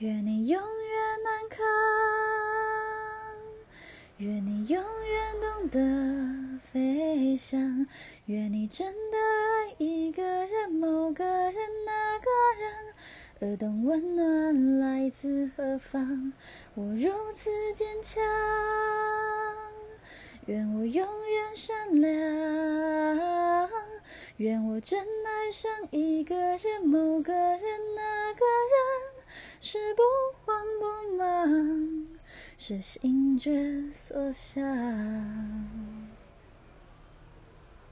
愿你永远难扛，愿你永远懂得飞翔，愿你真的爱一个人，某个人，那个人，而懂温暖来自何方。我如此坚强，愿我永远善良，愿我真爱上一个人，某个人，那。是不慌不忙，是心之所向。